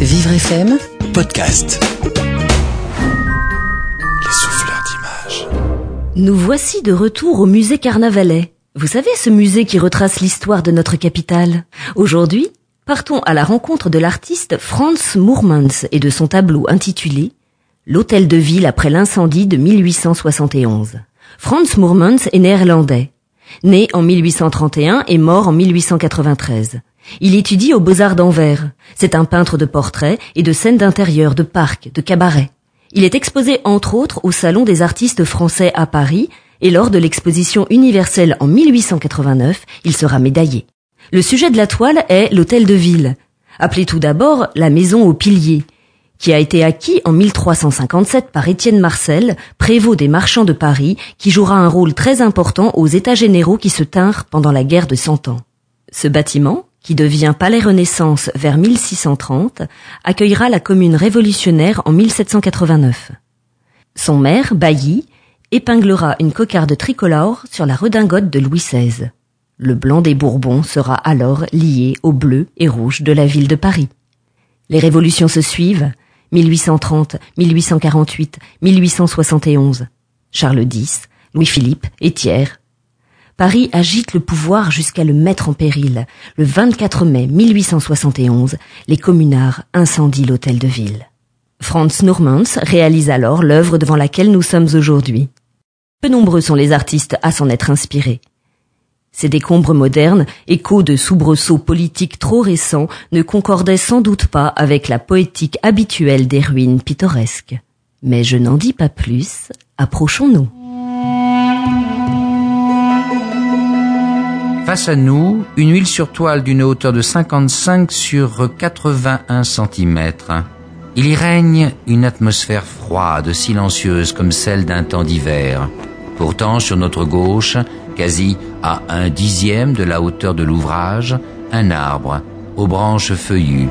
Vivre FM, podcast. Les souffleurs d'images. Nous voici de retour au musée Carnavalet. Vous savez, ce musée qui retrace l'histoire de notre capitale. Aujourd'hui, partons à la rencontre de l'artiste Franz Moormans et de son tableau intitulé L'hôtel de ville après l'incendie de 1871. Franz Moormans est néerlandais. Né en 1831 et mort en 1893. Il étudie aux Beaux-Arts d'Anvers. C'est un peintre de portraits et de scènes d'intérieur, de parcs, de cabarets. Il est exposé entre autres au Salon des artistes français à Paris et lors de l'exposition universelle en 1889, il sera médaillé. Le sujet de la toile est l'hôtel de ville, appelé tout d'abord la maison aux piliers, qui a été acquis en 1357 par Étienne Marcel, prévôt des marchands de Paris, qui jouera un rôle très important aux états généraux qui se tinrent pendant la guerre de Cent Ans. Ce bâtiment, qui devient Palais Renaissance vers 1630, accueillera la commune révolutionnaire en 1789. Son maire, Bailly, épinglera une cocarde tricolore sur la redingote de Louis XVI. Le blanc des Bourbons sera alors lié au bleu et rouge de la ville de Paris. Les révolutions se suivent, 1830, 1848, 1871. Charles X, Louis-Philippe et Thiers Paris agite le pouvoir jusqu'à le mettre en péril. Le 24 mai 1871, les communards incendient l'hôtel de ville. Franz Normans réalise alors l'œuvre devant laquelle nous sommes aujourd'hui. Peu nombreux sont les artistes à s'en être inspirés. Ces décombres modernes, échos de soubresauts politiques trop récents, ne concordaient sans doute pas avec la poétique habituelle des ruines pittoresques. Mais je n'en dis pas plus, approchons-nous. Face à nous, une huile sur toile d'une hauteur de 55 sur 81 cm. Il y règne une atmosphère froide, silencieuse comme celle d'un temps d'hiver. Pourtant, sur notre gauche, quasi à un dixième de la hauteur de l'ouvrage, un arbre, aux branches feuillues.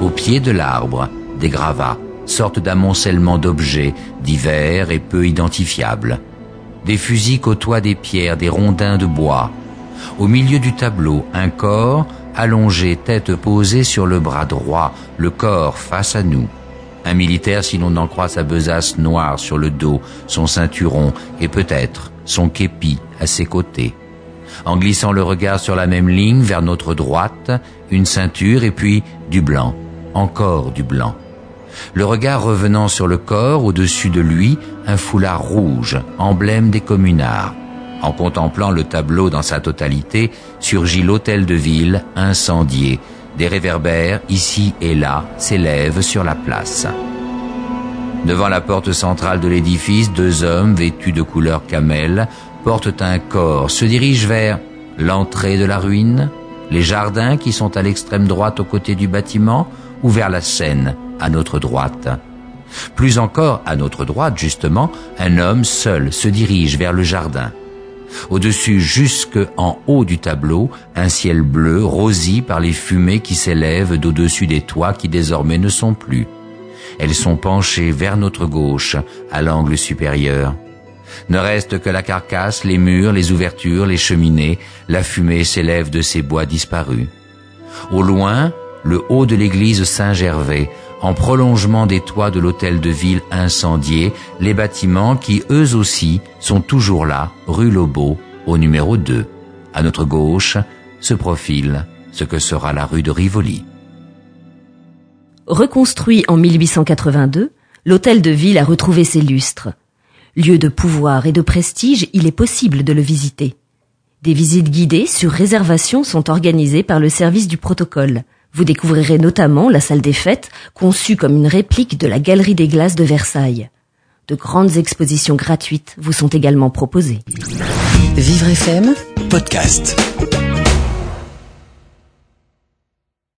Au pied de l'arbre, des gravats, sorte d'amoncellement d'objets divers et peu identifiables. Des fusils côtoient des pierres, des rondins de bois, au milieu du tableau, un corps allongé, tête posée sur le bras droit, le corps face à nous. Un militaire si l'on en croit sa besace noire sur le dos, son ceinturon et peut-être son képi à ses côtés. En glissant le regard sur la même ligne vers notre droite, une ceinture et puis du blanc, encore du blanc. Le regard revenant sur le corps, au-dessus de lui, un foulard rouge, emblème des communards. En contemplant le tableau dans sa totalité, surgit l'hôtel de ville incendié. Des réverbères, ici et là, s'élèvent sur la place. Devant la porte centrale de l'édifice, deux hommes vêtus de couleur camel portent un corps, se dirigent vers l'entrée de la ruine, les jardins qui sont à l'extrême droite aux côtés du bâtiment, ou vers la Seine, à notre droite. Plus encore, à notre droite, justement, un homme seul se dirige vers le jardin. Au-dessus, jusque en haut du tableau, un ciel bleu rosi par les fumées qui s'élèvent d'au-dessus des toits qui désormais ne sont plus. Elles sont penchées vers notre gauche, à l'angle supérieur. Ne reste que la carcasse, les murs, les ouvertures, les cheminées, la fumée s'élève de ces bois disparus. Au loin, le haut de l'église Saint-Gervais, en prolongement des toits de l'hôtel de ville incendié, les bâtiments qui, eux aussi, sont toujours là, rue Lobo, au numéro 2. À notre gauche se profile ce que sera la rue de Rivoli. Reconstruit en 1882, l'hôtel de ville a retrouvé ses lustres. Lieu de pouvoir et de prestige, il est possible de le visiter. Des visites guidées sur réservation sont organisées par le service du protocole. Vous découvrirez notamment la salle des fêtes, conçue comme une réplique de la Galerie des Glaces de Versailles. De grandes expositions gratuites vous sont également proposées. Vivre FM, Podcast.